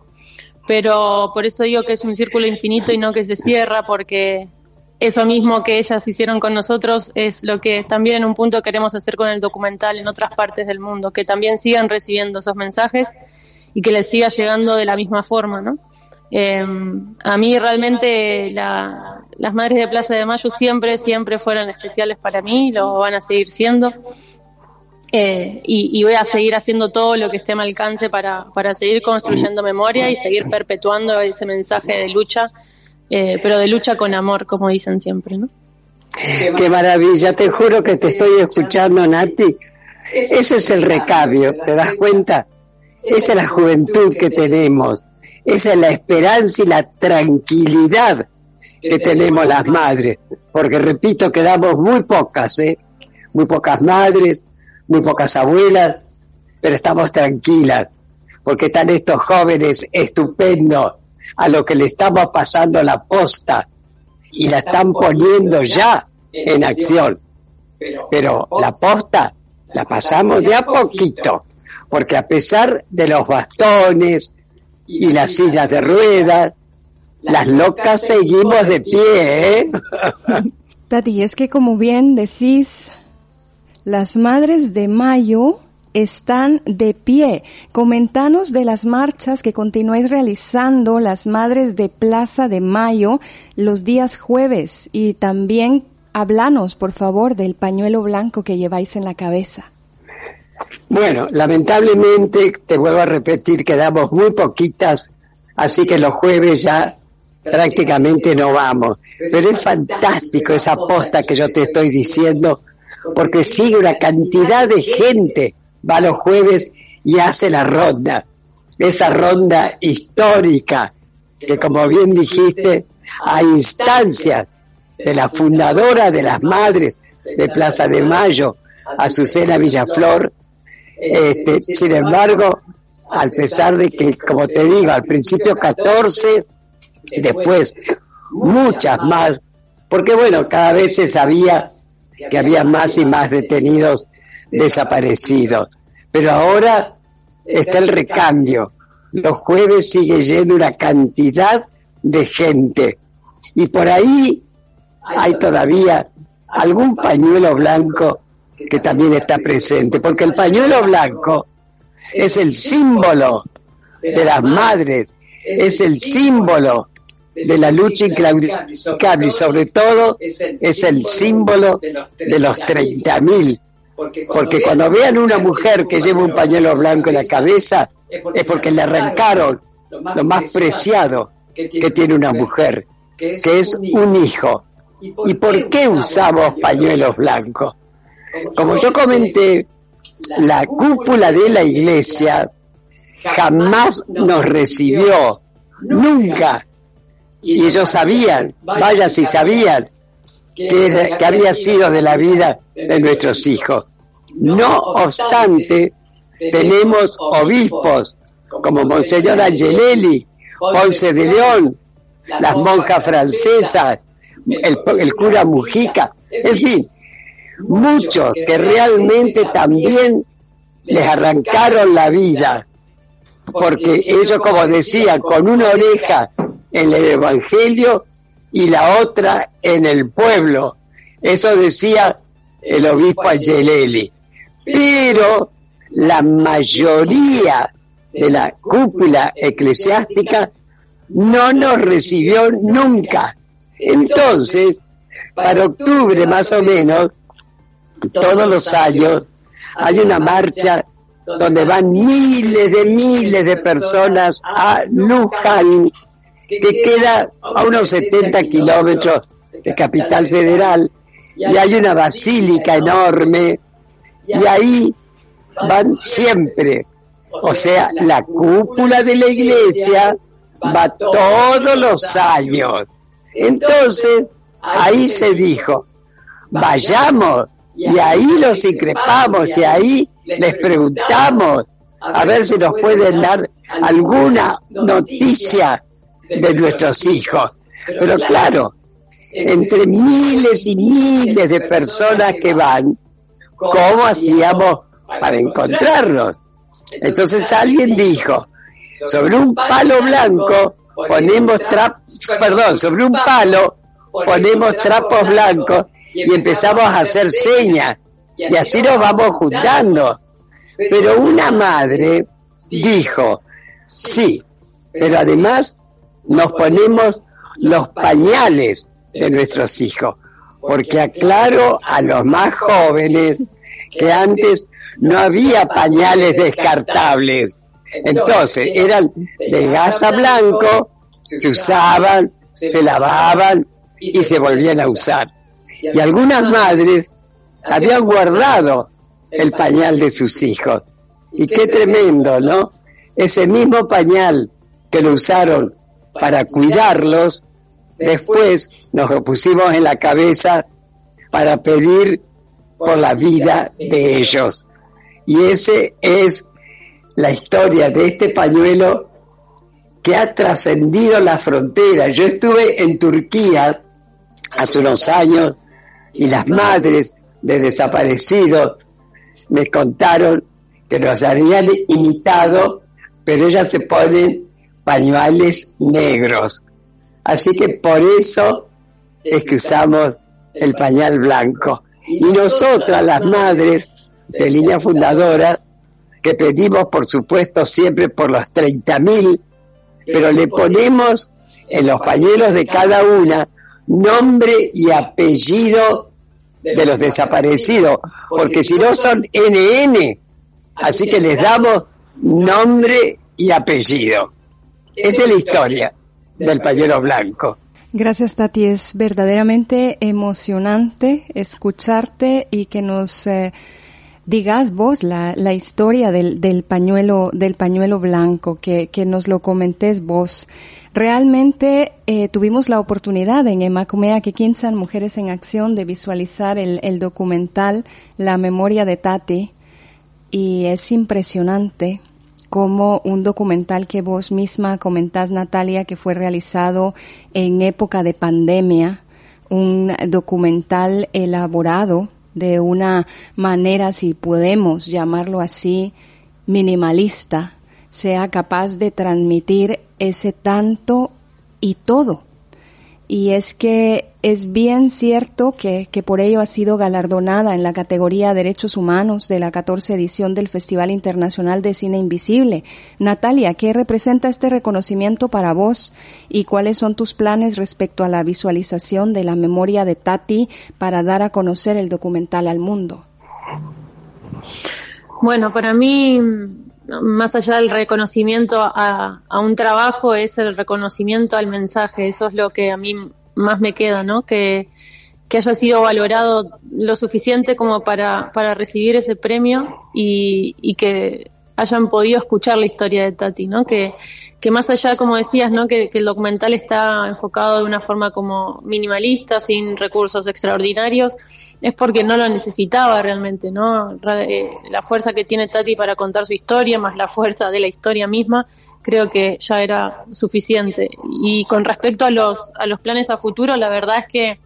Pero por eso digo que es un círculo infinito y no que se cierra, porque eso mismo que ellas hicieron con nosotros es lo que también en un punto queremos hacer con el documental en otras partes del mundo, que también sigan recibiendo esos mensajes y que les siga llegando de la misma forma, ¿no? Eh, a mí realmente las Madres de Plaza de Mayo siempre, siempre fueron especiales para mí, lo van a seguir siendo. Eh, y, voy a seguir haciendo todo lo que esté a mi alcance para, para seguir construyendo memoria y seguir perpetuando ese mensaje de lucha, eh, pero de lucha con amor, como dicen siempre, ¿no? Qué maravilla, te juro que te estoy escuchando, Nati. Ese es el recambio, ¿te das cuenta? Esa es la juventud que tenemos, esa es la esperanza y la tranquilidad que tenemos las madres, porque repito, quedamos muy pocas, ¿eh? Muy pocas madres, muy pocas abuelas, pero estamos tranquilas, porque están estos jóvenes estupendos a lo que le estamos pasando la posta y la están poniendo ya en acción. Pero la posta la pasamos de a poquito, porque a pesar de los bastones y las sillas de ruedas, las locas seguimos de pie, ¿eh? Tati, es que como bien decís, las Madres de Mayo están de pie. Comentanos de las marchas que continuáis realizando las Madres de Plaza de Mayo los días jueves y también hablanos, por favor, del pañuelo blanco que lleváis en la cabeza. Bueno, lamentablemente, te vuelvo a repetir, quedamos muy poquitas, así que los jueves ya prácticamente no vamos. Pero es fantástico esa posta que yo te estoy diciendo porque sigue una cantidad de gente, va los jueves y hace la ronda, esa ronda histórica, que como bien dijiste, a instancias de la fundadora de las madres de Plaza de Mayo, Azucena Villaflor, este, sin embargo, al pesar de que, como te digo, al principio 14, después muchas más, porque bueno, cada vez se sabía que había más y más detenidos desaparecidos. Pero ahora está el recambio. Los jueves sigue yendo una cantidad de gente. Y por ahí hay todavía algún pañuelo blanco que también está presente, porque el pañuelo blanco es el símbolo de las madres, es el símbolo de la lucha inclaudicable y sobre todo es el símbolo de los 30.000. Porque cuando vean una mujer que lleva un pañuelo blanco en la cabeza es porque le arrancaron lo más preciado que tiene una mujer, que es un hijo. ¿Y por qué usamos pañuelos blancos? Como yo comenté, la cúpula de la iglesia jamás nos recibió, nunca. Y ellos sabían, vaya si sabían, que, que había sido de la vida de nuestros hijos. No obstante, tenemos obispos como Monseñor Angelelli, Ponce de León, las monjas francesas, el, el cura Mujica, en fin, muchos que realmente también les arrancaron la vida, porque ellos, como decía, con una oreja en el Evangelio y la otra en el pueblo. Eso decía el obispo Angelelli. Pero la mayoría de la cúpula eclesiástica no nos recibió nunca. Entonces, para octubre más o menos, todos los años, hay una marcha donde van miles de miles de personas a Luján, que queda a unos 70 kilómetros de Capital Federal, y hay una basílica enorme, y ahí van siempre. O sea, la cúpula de la iglesia va todos los años. Entonces, ahí se dijo, vayamos y ahí los increpamos y ahí les preguntamos a ver si nos pueden dar alguna noticia de nuestros hijos. Pero claro, entre miles y miles de personas que van, ¿cómo hacíamos para encontrarlos? Entonces alguien dijo, sobre un palo blanco ponemos trapos, perdón, sobre un palo ponemos trapos blancos y empezamos a hacer señas y así nos vamos juntando. Pero una madre dijo, sí, pero además nos ponemos los pañales de nuestros hijos, porque aclaro a los más jóvenes que antes no había pañales descartables. Entonces eran de gasa blanco, se usaban, se lavaban y se volvían a usar. Y algunas madres habían guardado el pañal de sus hijos. Y qué tremendo, ¿no? Ese mismo pañal que lo usaron para cuidarlos, después nos pusimos en la cabeza para pedir por la vida de ellos. Y ese es la historia de este pañuelo que ha trascendido la frontera. Yo estuve en Turquía hace unos años y las madres de desaparecidos me contaron que nos habían imitado, pero ellas se ponen pañuales negros. Así que por eso es que usamos el pañal blanco. Y nosotras, las madres de línea fundadora, que pedimos, por supuesto, siempre por los 30.000, pero le ponemos en los pañuelos de cada una nombre y apellido de los desaparecidos, porque si no son NN, así que les damos nombre y apellido. Esa es la historia del pañuelo blanco. Gracias Tati, es verdaderamente emocionante escucharte y que nos eh, digas vos la, la historia del, del, pañuelo del pañuelo blanco, que, que nos lo comentes vos. Realmente eh, tuvimos la oportunidad en Emacumea que Quinzan Mujeres en Acción de visualizar el, el documental La memoria de Tati y es impresionante como un documental que vos misma comentás, Natalia, que fue realizado en época de pandemia, un documental elaborado de una manera, si podemos llamarlo así, minimalista, sea capaz de transmitir ese tanto y todo. Y es que es bien cierto que, que, por ello ha sido galardonada en la categoría Derechos Humanos de la 14 edición del Festival Internacional de Cine Invisible. Natalia, ¿qué representa este reconocimiento para vos y cuáles son tus planes respecto a la visualización de la memoria de Tati para dar a conocer el documental al mundo? Bueno, para mí más allá del reconocimiento a, un trabajo, es el reconocimiento al mensaje. Eso es lo que a mí más me queda, ¿no? Que, que haya sido valorado lo suficiente como para, para recibir ese premio y, y que hayan podido escuchar la historia de Tati, ¿no? Que, que más allá, como decías, ¿no? Que, el documental está enfocado de una forma como minimalista, sin recursos extraordinarios, es porque no lo necesitaba realmente, ¿no? Eh, la fuerza que tiene Tati para contar su historia, más la fuerza de la historia misma, creo que ya era suficiente. Y con respecto a los, a los planes a futuro, la verdad es que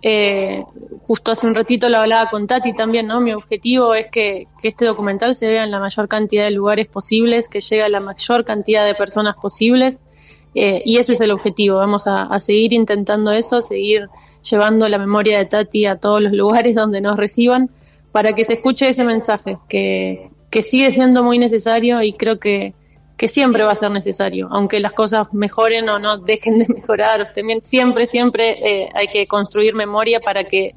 eh, justo hace un ratito lo hablaba con Tati también, ¿no? Mi objetivo es que, este documental se vea en la mayor cantidad de lugares posibles, que llegue a la mayor cantidad de personas posibles, eh, y ese es el objetivo. Vamos a, seguir intentando eso, seguir llevando la memoria de Tati a todos los lugares donde nos reciban, para que se escuche ese mensaje, que, que sigue siendo muy necesario y creo que, que siempre va a ser necesario, aunque las cosas mejoren o no dejen de mejorar, también siempre, siempre eh, hay que construir memoria para que,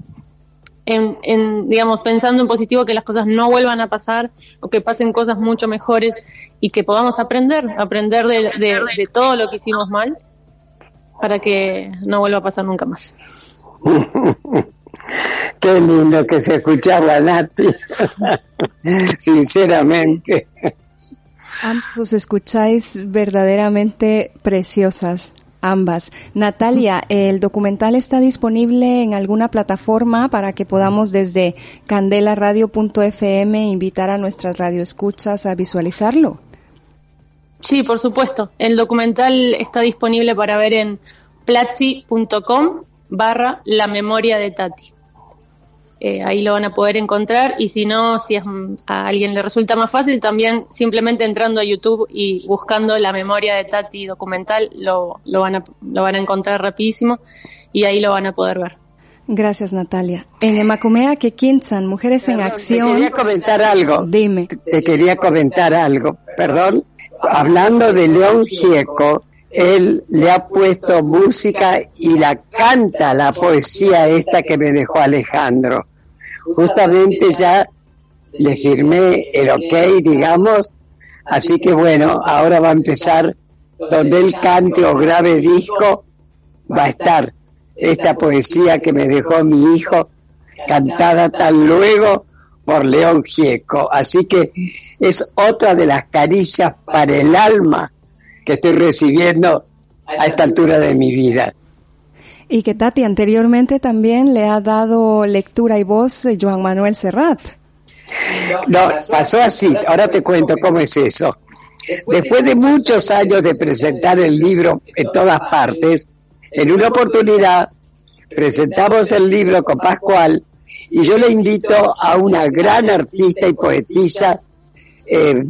en, digamos, pensando en positivo, que las cosas no vuelvan a pasar o que pasen cosas mucho mejores y que podamos aprender, aprender de, de, todo lo que hicimos mal para que no vuelva a pasar nunca más. Qué lindo que se escuchaba, Nati. Sinceramente. Ambos escucháis verdaderamente preciosas. Ambas. Natalia, ¿el documental está disponible en alguna plataforma para que podamos desde candelaradio.fm invitar a nuestras radioescuchas a visualizarlo? Sí, por supuesto. El documental está disponible para ver en platzi.com barra la memoria de Tati. Eh, ahí lo van a poder encontrar y si no, si a alguien le resulta más fácil, también simplemente entrando a YouTube y buscando la memoria de Tati documental, lo, lo, van, a, lo van a encontrar rapidísimo y ahí lo van a poder ver. Gracias, Natalia. En Emacumea que Quinzan, Mujeres en Acción. Te quería comentar algo. Dime. Te quería comentar algo. Perdón. Hablando de León Gieco, él le ha puesto música y la canta la poesía esta que me dejó Alejandro justamente ya le firmé el ok, digamos, así que bueno, ahora va a empezar donde él cante o grave disco, va a estar esta poesía que me dejó mi hijo, cantada tan luego por León Gieco. Así que es otra de las caricias para el alma que estoy recibiendo a esta altura de mi vida. Y que Tati anteriormente también le ha dado lectura y voz a Joan Manuel Serrat. No, pasó así. Ahora te cuento cómo es eso. Después de muchos años de presentar el libro en todas partes, en una oportunidad presentamos el libro con Pascual y yo le invito a una gran artista y poetisa, eh,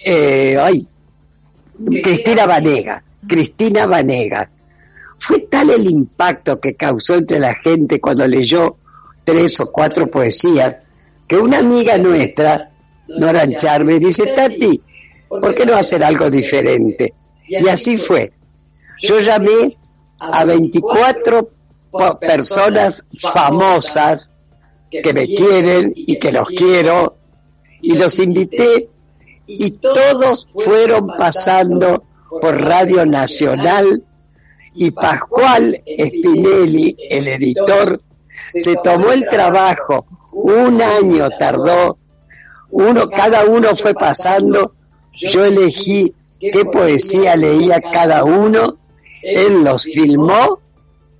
eh, ay, Cristina Vanega, Cristina Vanega. Fue tal el impacto que causó entre la gente cuando leyó tres o cuatro poesías, que una amiga nuestra, Nora Charme, dice, Tati, ¿por qué no hacer algo diferente? Y así fue. Yo llamé a 24 personas famosas que me quieren y que los quiero, y los invité y todos fueron pasando por Radio Nacional y Pascual Spinelli, el editor, se tomó el trabajo, un año tardó, uno, cada uno fue pasando, yo elegí qué poesía leía cada uno, él los filmó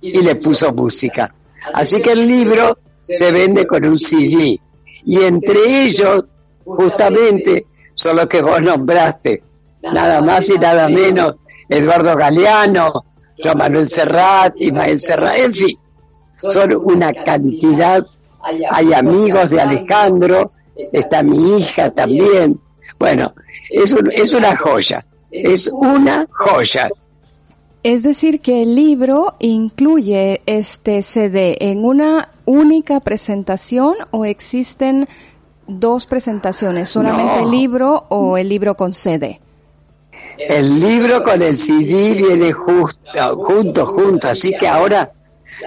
y le puso música. Así que el libro se vende con un CD y entre ellos justamente son los que vos nombraste, nada más y nada menos, Eduardo Galeano, Joan Manuel Serrat, Ismael Serrat, en fin, son una cantidad, hay amigos de Alejandro, está mi hija también. Bueno, es, es una joya, es una joya. Es decir, que el libro incluye este CD en una única presentación o existen dos presentaciones, solamente el libro o el libro con CD. El libro con el CD viene justo, junto, junto, así que ahora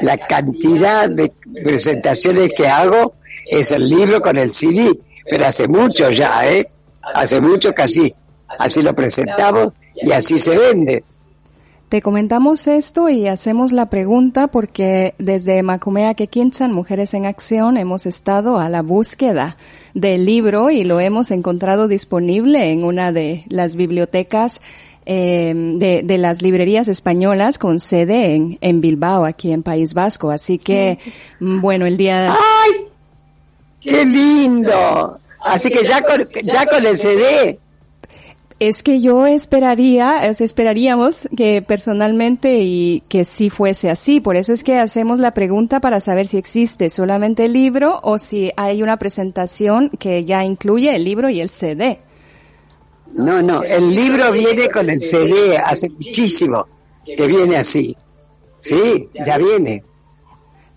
la cantidad de presentaciones que hago es el libro con el CD, pero hace mucho ya, ¿eh? Hace mucho que así, así lo presentamos y así se vende. Te comentamos esto y hacemos la pregunta porque desde Macumea Kekinsan, Mujeres en Acción, hemos estado a la búsqueda del libro y lo hemos encontrado disponible en una de las bibliotecas eh, de, de, las librerías españolas con sede en, en, Bilbao, aquí en País Vasco. Así que, mm, bueno, el día... ¡Ay! ¡Qué lindo! Así que ya con, ya con el CD es que yo esperaría, esperaríamos que personalmente y que sí fuese así. Por eso es que hacemos la pregunta para saber si existe solamente el libro o si hay una presentación que ya incluye el libro y el CD. No, no, el libro viene con el CD hace muchísimo que viene así. Sí, ya viene.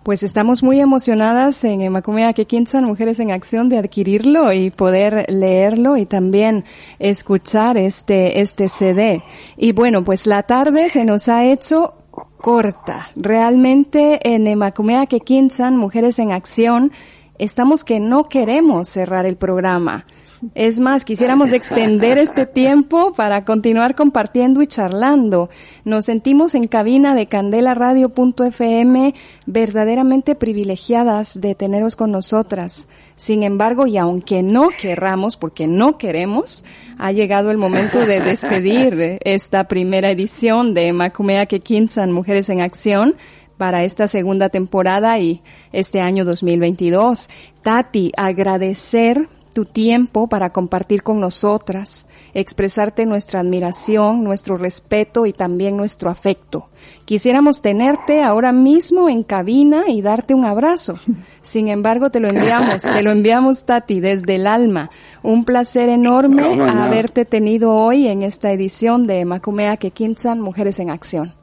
Pues estamos muy emocionadas en Emacumea Kekinsan, Mujeres en Acción, de adquirirlo y poder leerlo y también escuchar este, este CD. Y bueno, pues la tarde se nos ha hecho corta. Realmente en Emacumea Kekinsan, Mujeres en Acción, estamos que no queremos cerrar el programa. Es más, quisiéramos extender este tiempo para continuar compartiendo y charlando. Nos sentimos en cabina de candelaradio.fm verdaderamente privilegiadas de teneros con nosotras. Sin embargo, y aunque no querramos, porque no queremos, ha llegado el momento de despedir esta primera edición de Macumea Kekinsan Mujeres en Acción para esta segunda temporada y este año 2022. Tati, agradecer tu tiempo para compartir con nosotras, expresarte nuestra admiración, nuestro respeto y también nuestro afecto. Quisiéramos tenerte ahora mismo en cabina y darte un abrazo. Sin embargo, te lo enviamos, te lo enviamos, Tati, desde el alma. Un placer enorme haberte tenido hoy en esta edición de Macumea Kekinsan, Mujeres en Acción.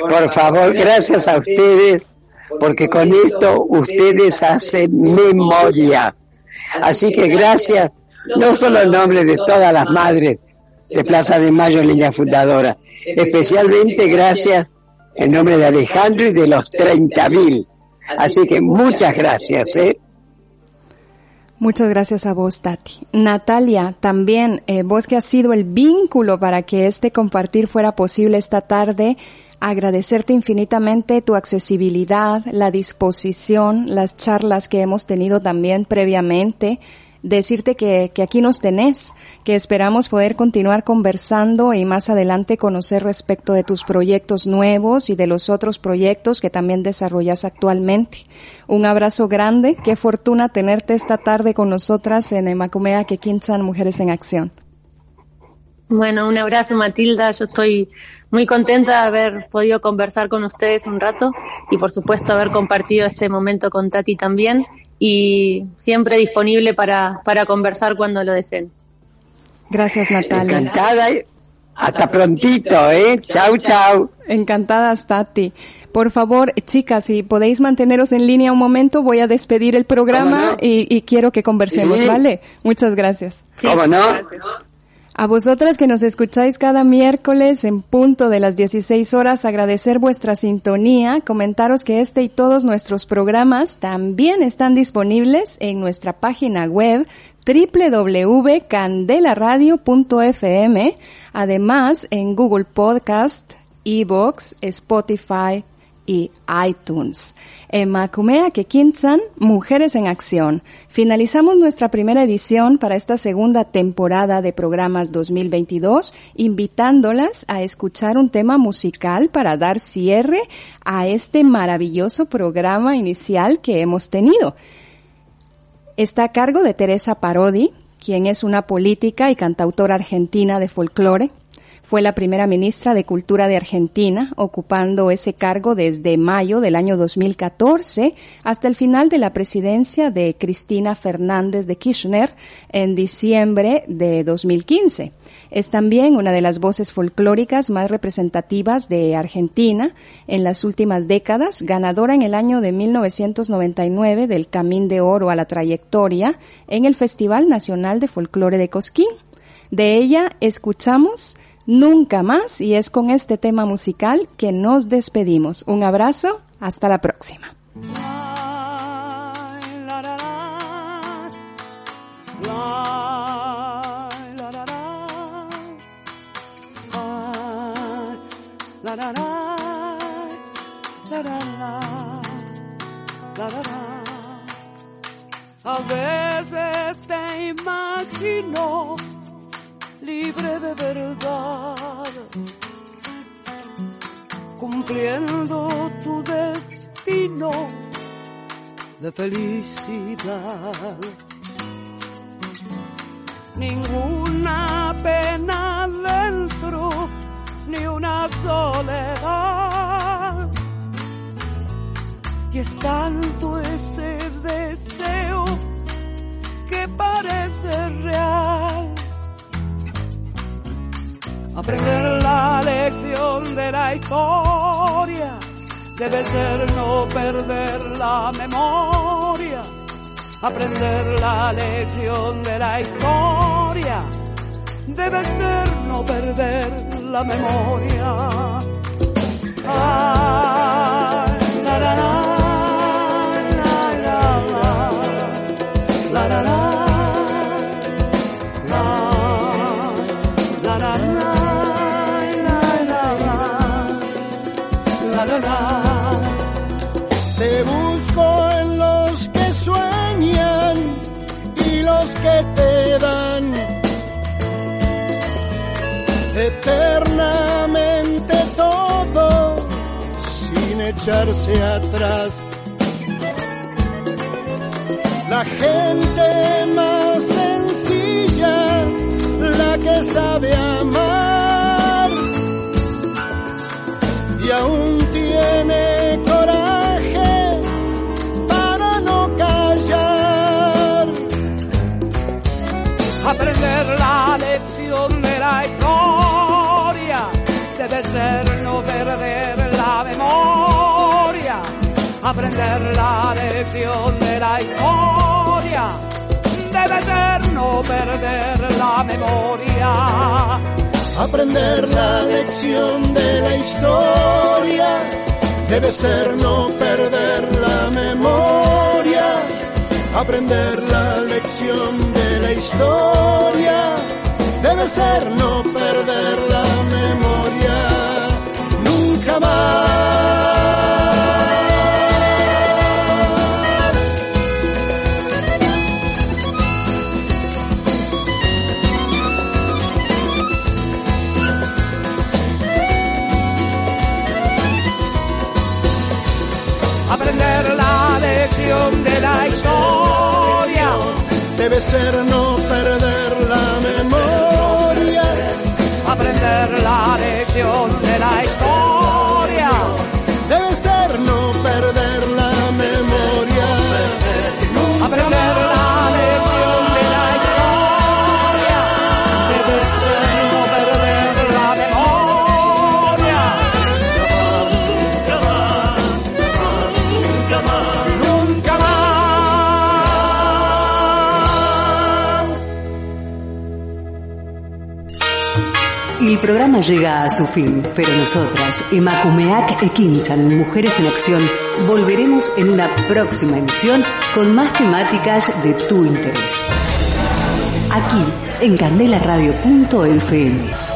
Por favor, gracias a ustedes, porque con esto ustedes hacen memoria Así que gracias, no solo en nombre de todas las madres de Plaza de Mayo, línea fundadora, especialmente gracias en nombre de Alejandro y de los 30.000. Así que muchas gracias. ¿eh? Muchas gracias a vos, Tati. Natalia, también eh, vos que has sido el vínculo para que este compartir fuera posible esta tarde, agradecerte infinitamente tu accesibilidad, la disposición, las charlas que hemos tenido también previamente, decirte que, que, aquí nos tenés, que esperamos poder continuar conversando y más adelante conocer respecto de tus proyectos nuevos y de los otros proyectos que también desarrollas actualmente. Un abrazo grande, qué fortuna tenerte esta tarde con nosotras en Emacumea Quinzan Mujeres en Acción. Bueno, un abrazo Matilda, yo estoy muy contenta de haber podido conversar con ustedes un rato y por supuesto haber compartido este momento con Tati también y siempre disponible para, para conversar cuando lo deseen. Gracias Natalia. Encantada. Hasta prontito, ¿eh? Chau, chau. Encantadas, Tati. Por favor, chicas, si podéis manteneros en línea un momento, voy a despedir el programa y, quiero que conversemos, ¿vale? Muchas gracias. ¿Cómo no? A vosotras que nos escucháis cada miércoles en punto de las 16 horas, agradecer vuestra sintonía, comentaros que este y todos nuestros programas también están disponibles en nuestra página web www.candelaradio.fm, además en Google Podcast, Evox, Spotify, y iTunes. En Macumea Kekinsan, Mujeres en Acción. Finalizamos nuestra primera edición para esta segunda temporada de programas 2022, invitándolas a escuchar un tema musical para dar cierre a este maravilloso programa inicial que hemos tenido. Está a cargo de Teresa Parodi, quien es una política y cantautora argentina de folclore, fue la primera ministra de Cultura de Argentina, ocupando ese cargo desde mayo del año 2014 hasta el final de la presidencia de Cristina Fernández de Kirchner en diciembre de 2015. Es también una de las voces folclóricas más representativas de Argentina en las últimas décadas, ganadora en el año de 1999 del Camín de Oro a la Trayectoria en el Festival Nacional de Folclore de Cosquín. De ella escuchamos Nunca más y es con este tema musical que nos despedimos. Un abrazo, hasta la próxima. A veces te imagino libre de verdad, cumpliendo tu destino de felicidad. Ninguna pena dentro, ni una soledad. Y es tanto ese deseo que parece real. Aprender la lección de la historia debe ser no perder la memoria. Aprender la lección de la historia debe ser no perder la memoria. Ay, echarse atrás. La gente más sencilla, la que sabe Aprender la lección de la historia debe ser no perder la memoria. Aprender la lección de la historia debe ser no perder la memoria. Aprender la lección de la historia debe ser no perder la memoria. Nunca más. Lección de la historia debe ser no perder la memoria. aprender la lección programa llega a su fin, pero nosotras, Emakumeak Ekinchan, Mujeres en Acción, volveremos en una próxima emisión con más temáticas de tu interés. Aquí, en candelaradio.fm.